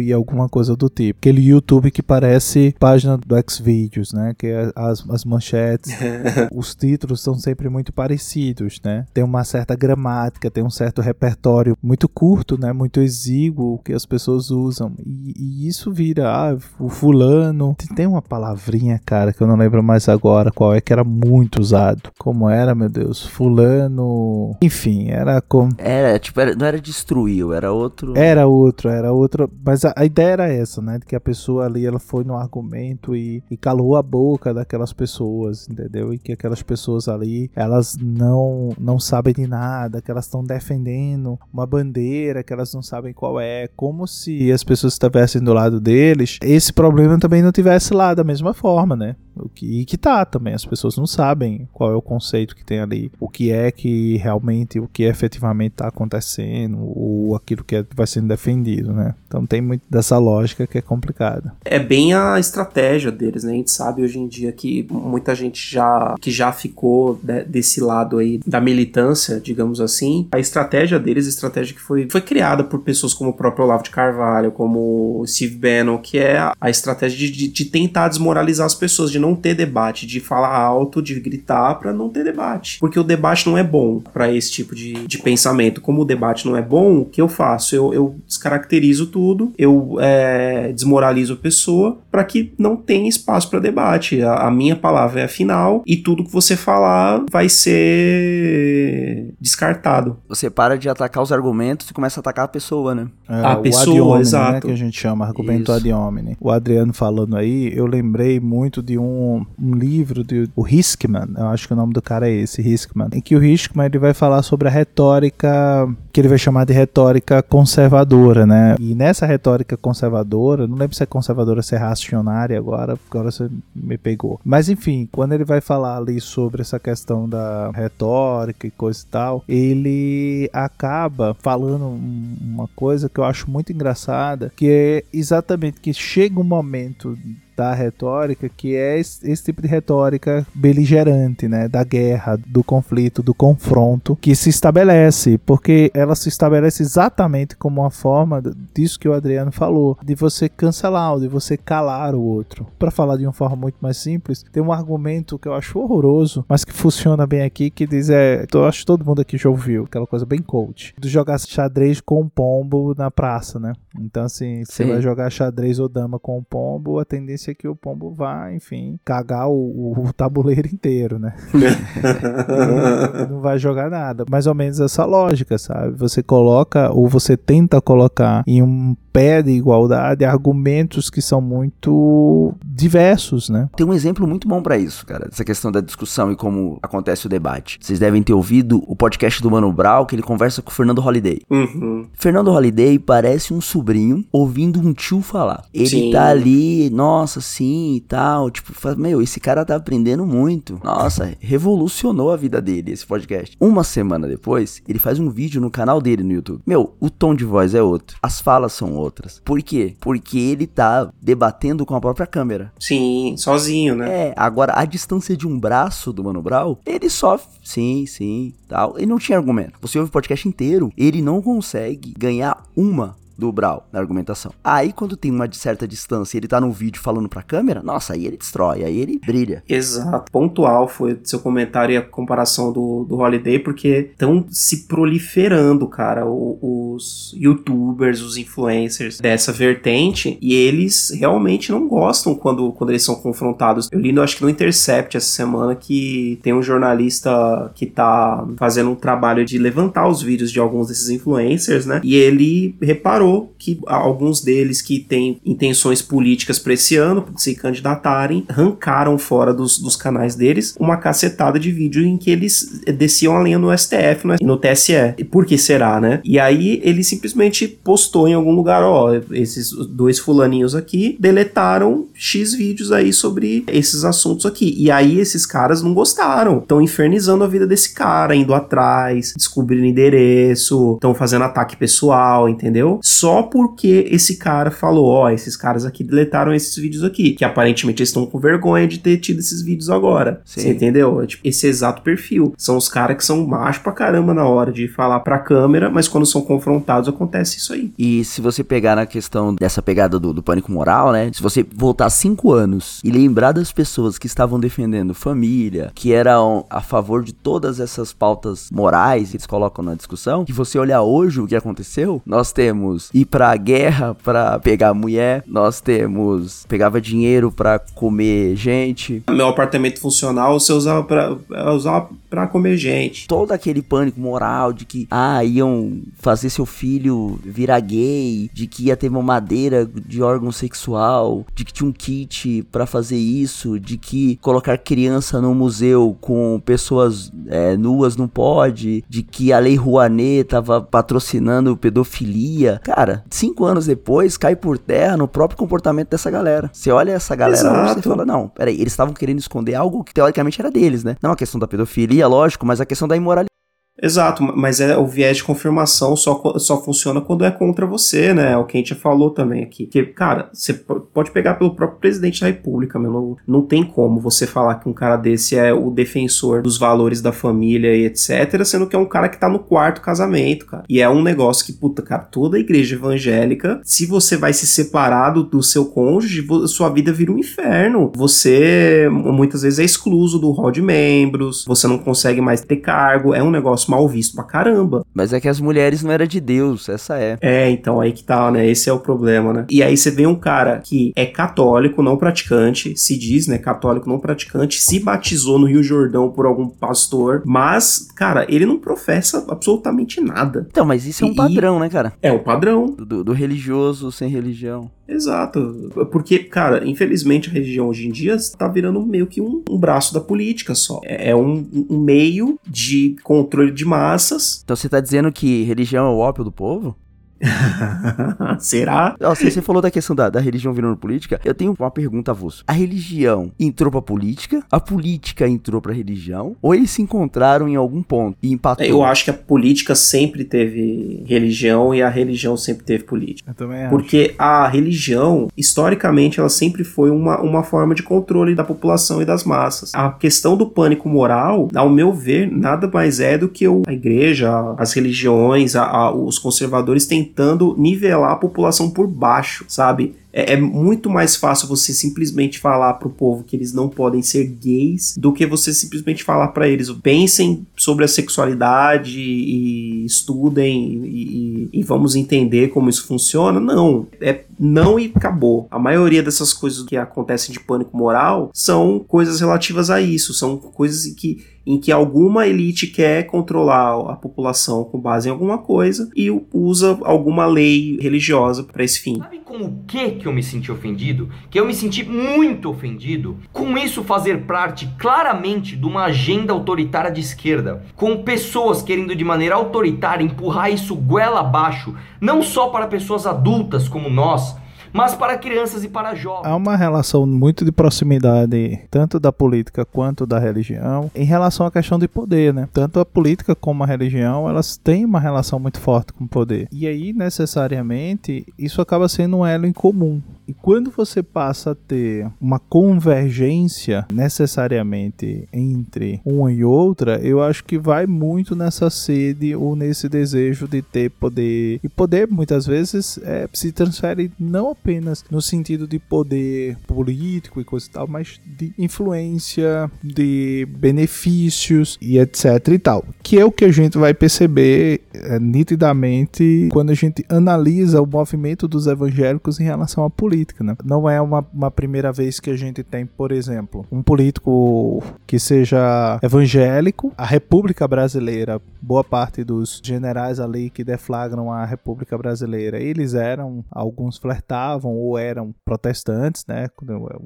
e alguma coisa do tipo. Aquele YouTube que parece página do Xvideos, né? Que é as, as manchetes, os títulos são sempre muito parecidos, né? Tem uma certa gramática, tem um certo repertório muito curto, né? Muito exíguo que as pessoas usam. E, e isso vira, ah, o fulano. Tem uma palavrinha, cara, que eu não lembro mais agora qual é, que era muito usado. Como era, meu Deus? Fulano. Enfim, era como. Era, tipo, era, não era destruiu, era outro. Era outro, era outro. Mas a, a, ideia era essa, né? De que a pessoa ali ela foi no argumento e, e calou a boca daquelas pessoas, entendeu? E que aquelas pessoas ali, elas não, não sabem de nada, que elas estão defendendo uma bandeira que elas não sabem qual é. Como se as pessoas estivessem do lado deles, esse problema também não tivesse lá da mesma forma, né? E que tá também, as pessoas não sabem qual é o conceito que tem ali, o que é que realmente, o que efetivamente está acontecendo, ou aquilo que é, vai sendo defendido, né? Então tem muito dessa lógica que é complicada. É bem a estratégia deles, né? A gente sabe hoje em dia que muita gente já que já ficou de, desse lado aí da militância, digamos assim. A estratégia deles, a estratégia que foi, foi criada por pessoas como o próprio Olavo de Carvalho, como o Steve Bannon, que é a, a estratégia de, de, de tentar desmoralizar as pessoas, de não ter debate, de falar alto, de gritar para não ter debate. Porque o debate não é bom para esse tipo de, de pensamento. Como o debate não é bom, o que eu faço? Eu, eu descaracterizo tudo, eu é, desmoralizo a pessoa para que não tenha espaço para debate. A, a, minha palavra é a final e tudo que você falar vai ser descartado. Você para de atacar os argumentos e começa a atacar a pessoa, né? É, a pessoa, hominem, né, exato. Né, que a gente chama argumento Isso. ad hominem. O Adriano falando aí, eu lembrei muito de um, um livro do o Hiskman, eu acho que o nome do cara é esse, Hiskman, em que o Hiskman ele vai falar sobre a retórica que ele vai chamar de retórica conservadora, né? E nessa retórica conservadora, não lembro se é conservadora, se é racionária agora, agora você me pegou. Mas enfim, quando ele vai falar ali sobre essa questão da retórica e coisa e tal, ele acaba falando uma coisa que eu acho muito engraçada, que é exatamente que chega um momento da retórica, que é esse, esse, tipo de retórica beligerante, né, da guerra, do conflito, do confronto, que se estabelece, porque ela se estabelece exatamente como uma forma disso que o Adriano falou, de você cancelar, de você calar o outro. Para falar de uma forma muito mais simples, tem um argumento que eu acho horroroso, mas que funciona bem aqui, que diz é, eu acho que todo mundo aqui já ouviu, aquela coisa bem coach, de jogar xadrez com um pombo na praça, né? Então assim, você vai jogar xadrez ou dama com um pombo, a tendência tendência é que o pombo vá, enfim, cagar o, o tabuleiro inteiro, né? não vai jogar nada. Mais ou menos essa lógica, sabe? Você coloca ou você tenta colocar em um pé de igualdade argumentos que são muito diversos, né? Tem um exemplo muito bom para isso, cara, essa questão da discussão e como acontece o debate. Vocês devem ter ouvido o podcast do Mano Brown, que ele conversa com o Fernando Holliday. Uhum. Fernando Holliday parece um sobrinho ouvindo um tio falar. Ele Sim. tá ali, nossa, nossa, sim e tal. Tipo, meu, esse cara tá aprendendo muito. Nossa, revolucionou a vida dele esse podcast. Uma semana depois, ele faz um vídeo no canal dele no YouTube. Meu, o tom de voz é outro. As falas são outras. Por quê? Porque ele tá debatendo com a própria câmera. Sim, sozinho, né? É, agora a distância de um braço do Mano Brown, ele só sim, sim, tal. Ele não tinha argumento. Você ouve o podcast inteiro, ele não consegue ganhar uma do Brawl na argumentação. Aí quando tem uma certa distância ele tá no vídeo falando pra câmera, nossa, aí ele destrói, aí ele brilha. Exato. Pontual foi seu comentário e a comparação do, do Holiday, porque estão se proliferando, cara, os youtubers, os influencers dessa vertente, e eles realmente não gostam quando, quando eles são confrontados. Eu li, acho que no Intercept essa semana, que tem um jornalista que tá fazendo um trabalho de levantar os vídeos de alguns desses influencers, né? E ele reparou que alguns deles que têm intenções políticas para esse ano, se candidatarem, arrancaram fora dos, dos canais deles uma cacetada de vídeo em que eles desciam a linha no STF no, no TSE. Por que será, né? E aí ele simplesmente postou em algum lugar, ó, esses dois fulaninhos aqui deletaram X vídeos aí sobre esses assuntos aqui. E aí esses caras não gostaram. Estão infernizando a vida desse cara, indo atrás, descobrindo endereço, estão fazendo ataque pessoal, entendeu? Só porque esse cara falou, ó, oh, esses caras aqui deletaram esses vídeos aqui, que aparentemente eles estão com vergonha de ter tido esses vídeos agora. Sim. Você entendeu? É, tipo, esse exato perfil. São os caras que são macho pra caramba na hora de falar pra câmera, mas quando são confrontados acontece isso aí. E se você pegar na questão dessa pegada do, do pânico moral, né? Se você voltar cinco anos e lembrar das pessoas que estavam defendendo família, que eram a favor de todas essas pautas morais que eles colocam na discussão, que você olhar hoje o que aconteceu, nós temos ir pra guerra pra pegar mulher, nós temos pegava dinheiro pra comer gente. Meu apartamento funcional você usava pra, usava pra comer gente. Todo aquele pânico moral de que, ah, iam fazer seu filho virar gay, de que ia ter uma madeira de órgão sexual, de que tinha um kit para fazer isso, de que colocar criança no museu com pessoas é, nuas não pode, de que a Lei Rouanet tava patrocinando pedofilia. Cara, cinco anos depois, cai por terra no próprio comportamento dessa galera. Você olha essa galera e fala, não, peraí, eles estavam querendo esconder algo que teoricamente era deles, né? Não a questão da pedofilia, lógico, mas a questão da imoralidade. Exato, mas é o viés de confirmação só, só funciona quando é contra você, né? É o que a gente falou também aqui. Que, cara, você pode pegar pelo próprio presidente da república, meu. Não, não tem como você falar que um cara desse é o defensor dos valores da família e etc., sendo que é um cara que tá no quarto casamento, cara. E é um negócio que, puta, cara, toda igreja evangélica, se você vai se separar do, do seu cônjuge, sua vida vira um inferno. Você muitas vezes é excluso do hall de membros, você não consegue mais ter cargo, é um negócio mal visto pra caramba. Mas é que as mulheres não eram de Deus, essa é. É, então aí que tá, né? Esse é o problema, né? E aí você vê um cara que é católico, não praticante, se diz, né? Católico não praticante, se batizou no Rio Jordão por algum pastor, mas, cara, ele não professa absolutamente nada. Então, mas isso é um padrão, né, cara? É um padrão. Do, do religioso sem religião. Exato. Porque, cara, infelizmente a religião hoje em dia está virando meio que um, um braço da política só. É, é um, um, meio de controle de massas. Então você tá dizendo que religião é o ópio do povo? Será? Assim, você falou da questão da, da religião virando política. Eu tenho uma pergunta a você. A religião entrou pra política? A política entrou pra religião? Ou eles se encontraram em algum ponto e empatou? Eu acho que a política sempre teve religião e a religião sempre teve política. Eu também acho. Porque a religião, historicamente, ela sempre foi uma, uma forma de controle da população e das massas. A questão do pânico moral, ao meu ver, nada mais é do que a igreja, as religiões, a, a, os conservadores têm tentando nivelar a população por baixo, sabe? É, é, muito mais fácil você simplesmente falar pro povo que eles não podem ser gays do que você simplesmente falar para eles pensem sobre a sexualidade e estudem e, e, vamos entender como isso funciona. Não, é não e acabou. A maioria dessas coisas que acontecem de pânico moral são coisas relativas a isso, são coisas que em que alguma elite quer controlar a população com base em alguma coisa e usa alguma lei religiosa para esse fim. Sabe com o que que eu me senti ofendido? Que eu me senti muito ofendido com isso fazer parte claramente de uma agenda autoritária de esquerda, com pessoas querendo de maneira autoritária empurrar isso goela abaixo, não só para pessoas adultas como nós, mas para crianças e para jovens. Há uma relação muito de proximidade, tanto da política quanto da religião, em relação à questão de poder, né? Tanto a política como a religião, elas têm uma relação muito forte com o poder. E aí, necessariamente, isso acaba sendo um elo em comum. E quando você passa a ter uma convergência necessariamente entre uma e outra, eu acho que vai muito nessa sede ou nesse desejo de ter poder. E poder muitas vezes é, se transfere não apenas no sentido de poder político e coisa e tal, mas de influência, de benefícios e etc e tal. Que é o que a gente vai perceber é, nitidamente quando a gente analisa o movimento dos evangélicos em relação à política política, né? Não é uma, uma primeira vez que a gente tem, por exemplo, um político que seja evangélico. A República Brasileira, boa parte dos generais ali que deflagram a República Brasileira, eles eram, alguns flertavam ou eram protestantes, né?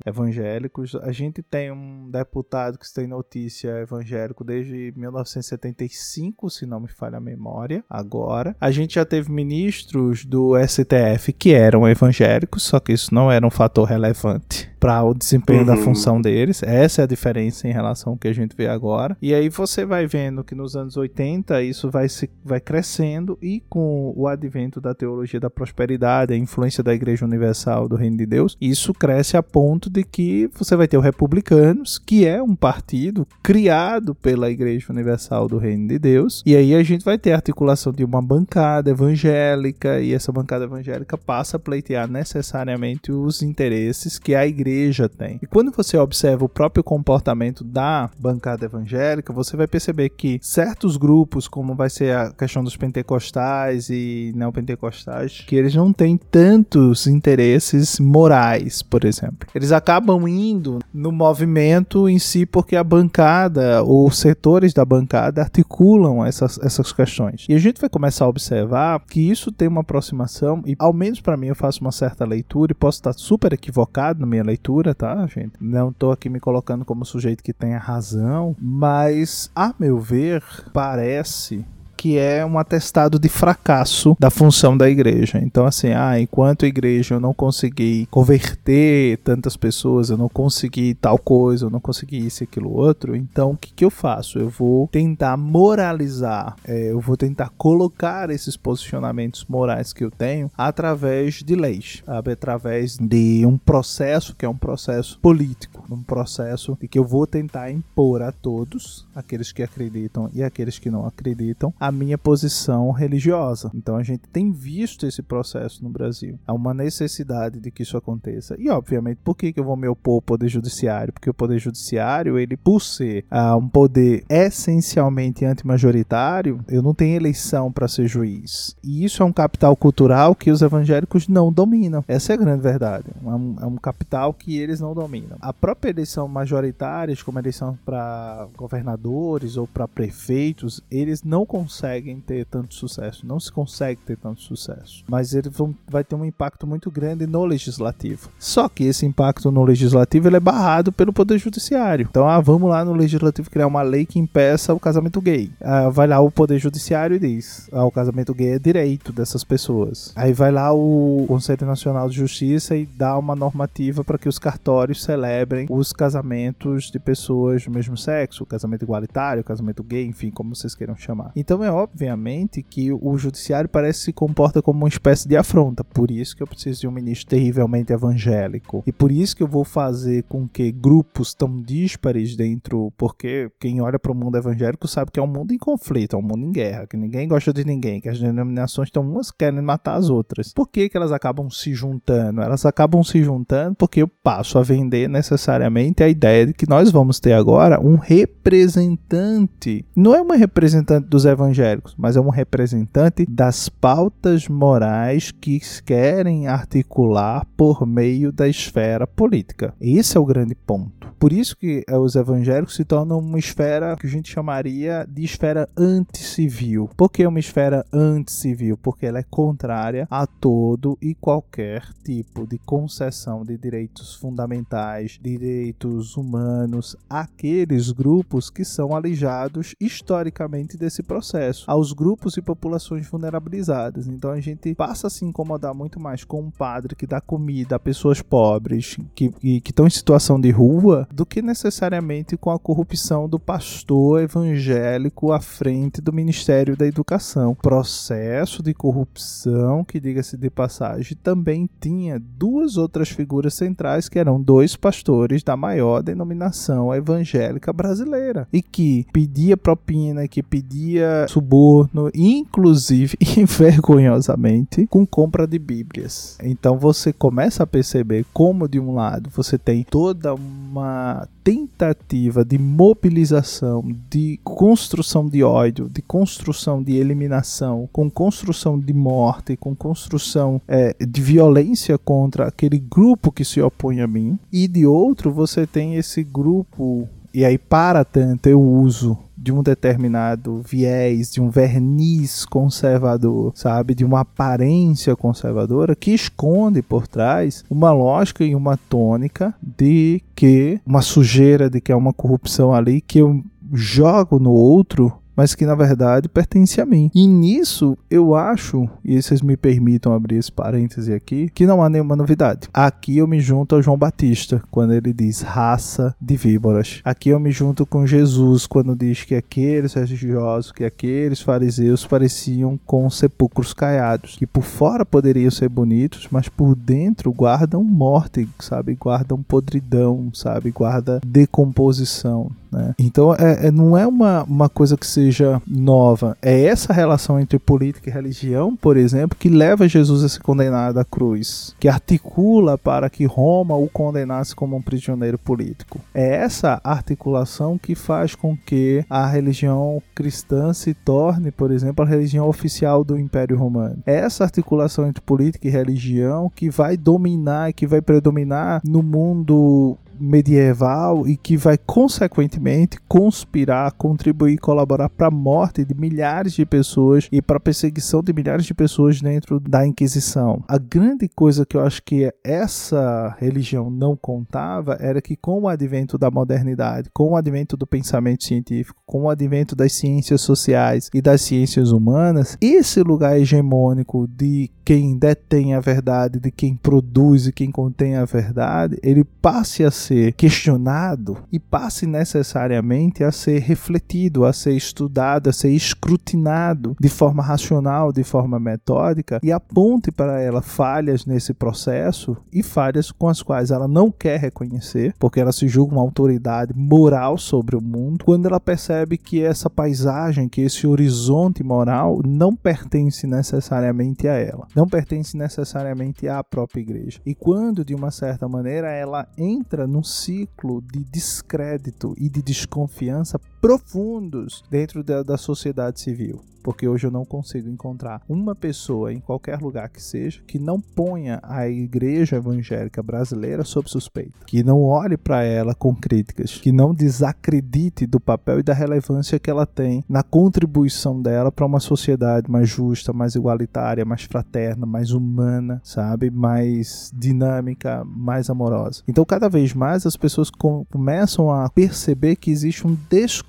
Evangélicos. A gente tem um deputado que tem notícia evangélico desde 1975, se não me falha a memória. Agora, a gente já teve ministros do STF que eram evangélicos, só que isso não era um fator relevante para o desempenho da Uhum. função deles. Essa é a diferença em relação ao que a gente vê agora. E aí você vai vendo que nos anos 80 isso vai, se, vai crescendo e com o advento da teologia da prosperidade, a influência da Igreja Universal do Reino de Deus, isso cresce a ponto de que você vai ter o Republicanos, que é um partido criado pela Igreja Universal do Reino de Deus, e aí a gente vai ter a articulação de uma bancada evangélica, e essa bancada evangélica passa a pleitear necessariamente os interesses que a igreja tem. E quando você observa o próprio comportamento da bancada evangélica, você vai perceber que certos grupos, como vai ser a questão dos pentecostais e neopentecostais, que eles não têm tantos interesses morais, por exemplo. Eles acabam indo no movimento em si porque a bancada ou setores da bancada articulam essas, essas questões. E a gente vai começar a observar que isso tem uma aproximação, e ao menos para mim eu faço uma certa leitura posso estar super equivocado na minha leitura, tá, gente? Não estou aqui me colocando como sujeito que tenha razão, mas a meu ver, parece que é um atestado de fracasso da função da igreja. Então, assim, ah, enquanto igreja eu não consegui converter tantas pessoas, eu não consegui tal coisa, eu não consegui isso aquilo outro, então o que, que eu faço? Eu vou tentar moralizar, é, eu vou tentar colocar esses posicionamentos morais que eu tenho através de leis, sabe? através de um processo que é um processo político, um processo de que eu vou tentar impor a todos, aqueles que acreditam e aqueles que não acreditam, a minha posição religiosa. Então a gente tem visto esse processo no Brasil. Há uma necessidade de que isso aconteça. E obviamente, por que, eu vou me opor ao poder judiciário? Porque o poder judiciário, ele por ser ah, um poder essencialmente antimajoritário, eu não tenho eleição para ser juiz. E isso é um capital cultural que os evangélicos não dominam. Essa é a grande verdade. É um, é um capital que eles não dominam. A própria eleição majoritária, como eleição para governadores ou para prefeitos, eles não conseguem ter tanto sucesso. Não se consegue ter tanto sucesso. Mas ele vai ter um impacto muito grande no legislativo. Só que esse impacto no legislativo ele é barrado pelo poder judiciário. Então, ah, vamos lá no legislativo criar uma lei que impeça o casamento gay. Ah, vai lá o poder judiciário e diz: ah, o casamento gay é direito dessas pessoas. Aí vai lá o Conselho Nacional de Justiça e dá uma normativa para que os cartórios celebrem os casamentos de pessoas do mesmo sexo, casamento igualitário, casamento gay, enfim, como vocês queiram chamar. Então é obviamente que o judiciário parece se comporta como uma espécie de afronta. Por isso que eu preciso de um ministro terrivelmente evangélico. E por isso que eu vou fazer com que grupos tão díspares dentro, porque quem olha para o mundo evangélico sabe que é um mundo em conflito, é um mundo em guerra, que ninguém gosta de ninguém, que as denominações estão umas querendo matar as outras. Por que, que elas acabam se juntando? Elas acabam se juntando porque eu passo a vender necessariamente a ideia de que nós vamos ter agora um representante. Não é uma representante dos evangélicos, mas é um representante das pautas morais que querem articular por meio da esfera política. Esse é o grande ponto. Por isso que eh, os evangélicos se tornam uma esfera que a gente chamaria de esfera anticivil. Por que uma esfera anticivil? Porque ela é contrária a todo e qualquer tipo de concessão de direitos fundamentais, direitos humanos, àqueles grupos que são alijados historicamente desse processo, aos grupos e populações vulnerabilizadas. Então a gente passa a se incomodar muito mais com um padre que dá comida a pessoas pobres que, que, que estão em situação de rua do que necessariamente com a corrupção do pastor evangélico à frente do Ministério da Educação. Processo de corrupção que, diga-se de passagem, também tinha duas outras figuras centrais que eram dois pastores da maior denominação evangélica brasileira e que pedia propina, que pedia suborno, inclusive envergonhosamente com compra de Bíblias. Então você começa a perceber como de um lado você tem toda uma tentativa de mobilização, de construção de ódio, de construção de eliminação, com construção de morte, com construção é, de violência contra aquele grupo que se opõe a mim, e de outro você tem esse grupo, e aí para tanto eu uso de um determinado viés, de um verniz conservador, sabe, de uma aparência conservadora que esconde por trás uma lógica e uma tônica de que uma sujeira, de que é uma corrupção ali que eu jogo no outro mas que na verdade pertence a mim. E nisso eu acho, e vocês me permitam abrir esse parêntese aqui, que não há nenhuma novidade. Aqui eu me junto ao João Batista quando ele diz raça de víboras. Aqui eu me junto com Jesus quando diz que aqueles religiosos, que aqueles fariseus pareciam com sepulcros caiados, que por fora poderiam ser bonitos, mas por dentro guardam morte, sabe? Guardam podridão, sabe? Guarda decomposição. Né? Então é, é, não é uma, uma coisa que seja nova. É essa relação entre política e religião, por exemplo, que leva Jesus a ser condenado à cruz, que articula para que Roma o condenasse como um prisioneiro político. É essa articulação que faz com que a religião cristã se torne, por exemplo, a religião oficial do Império Romano. É essa articulação entre política e religião que vai dominar, que vai predominar no mundo medieval e que vai consequentemente conspirar, contribuir, colaborar para a morte de milhares de pessoas e para a perseguição de milhares de pessoas dentro da Inquisição. A grande coisa que eu acho que essa religião não contava era que com o advento da modernidade, com o advento do pensamento científico, com o advento das ciências sociais e das ciências humanas, esse lugar hegemônico de quem detém a verdade, de quem produz e quem contém a verdade, ele passe a ser questionado e passe necessariamente a ser refletido, a ser estudado, a ser escrutinado de forma racional, de forma metódica e aponte para ela falhas nesse processo e falhas com as quais ela não quer reconhecer, porque ela se julga uma autoridade moral sobre o mundo, quando ela percebe que essa paisagem, que esse horizonte moral não pertence necessariamente a ela não pertence necessariamente à própria igreja. E quando, de uma certa maneira, ela entra num ciclo de descrédito e de desconfiança profundos dentro da, da sociedade civil. Porque hoje eu não consigo encontrar uma pessoa em qualquer lugar que seja que não ponha a igreja evangélica brasileira sob suspeita, que não olhe para ela com críticas, que não desacredite do papel e da relevância que ela tem na contribuição dela para uma sociedade mais justa, mais igualitária, mais fraterna, mais humana, sabe, mais dinâmica, mais amorosa. Então, cada vez mais as pessoas com começam a perceber que existe um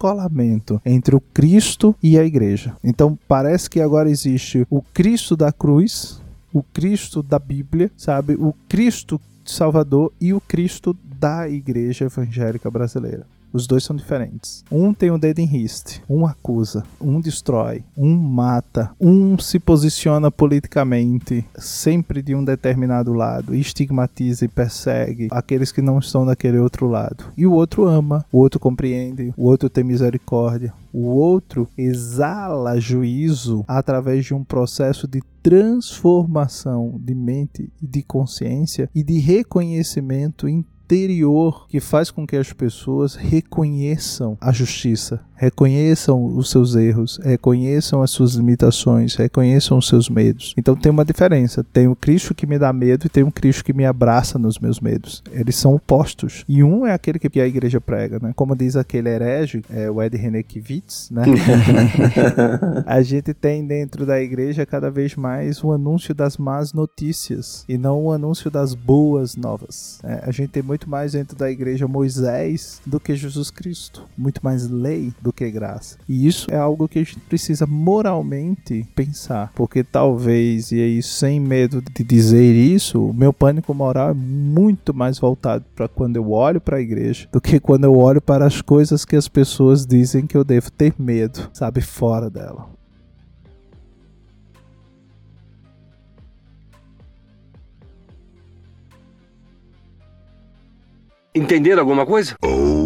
descolamento entre o Cristo e a igreja. Então parece que agora existe o Cristo da cruz, o Cristo da Bíblia, sabe? O Cristo Salvador e o Cristo da Igreja Evangélica Brasileira. Os dois são diferentes. Um tem o um dedo em riste, um acusa, um destrói, um mata, um se posiciona politicamente sempre de um determinado lado, estigmatiza e persegue aqueles que não estão daquele outro lado. E o outro ama, o outro compreende, o outro tem misericórdia, o outro exala juízo através de um processo de transformação de mente e de consciência e de reconhecimento interior que faz com que as pessoas reconheçam a justiça, reconheçam os seus erros, reconheçam as suas limitações, reconheçam os seus medos. Então tem uma diferença. Tem o Cristo que me dá medo e tem um Cristo que me abraça nos meus medos. Eles são opostos. E um é aquele que a igreja prega, né? Como diz aquele herege, é, o Ed Renekiewicz, né? a gente tem dentro da igreja cada vez mais o anúncio das más notícias e não o anúncio das boas novas. É, a gente tem muito mais dentro da igreja Moisés do que Jesus Cristo, muito mais lei do que graça. E isso é algo que a gente precisa moralmente pensar, porque talvez, e aí sem medo de dizer isso, o meu pânico moral é muito mais voltado para quando eu olho para a igreja do que quando eu olho para as coisas que as pessoas dizem que eu devo ter medo, sabe, fora dela. Entenderam alguma coisa? Oh.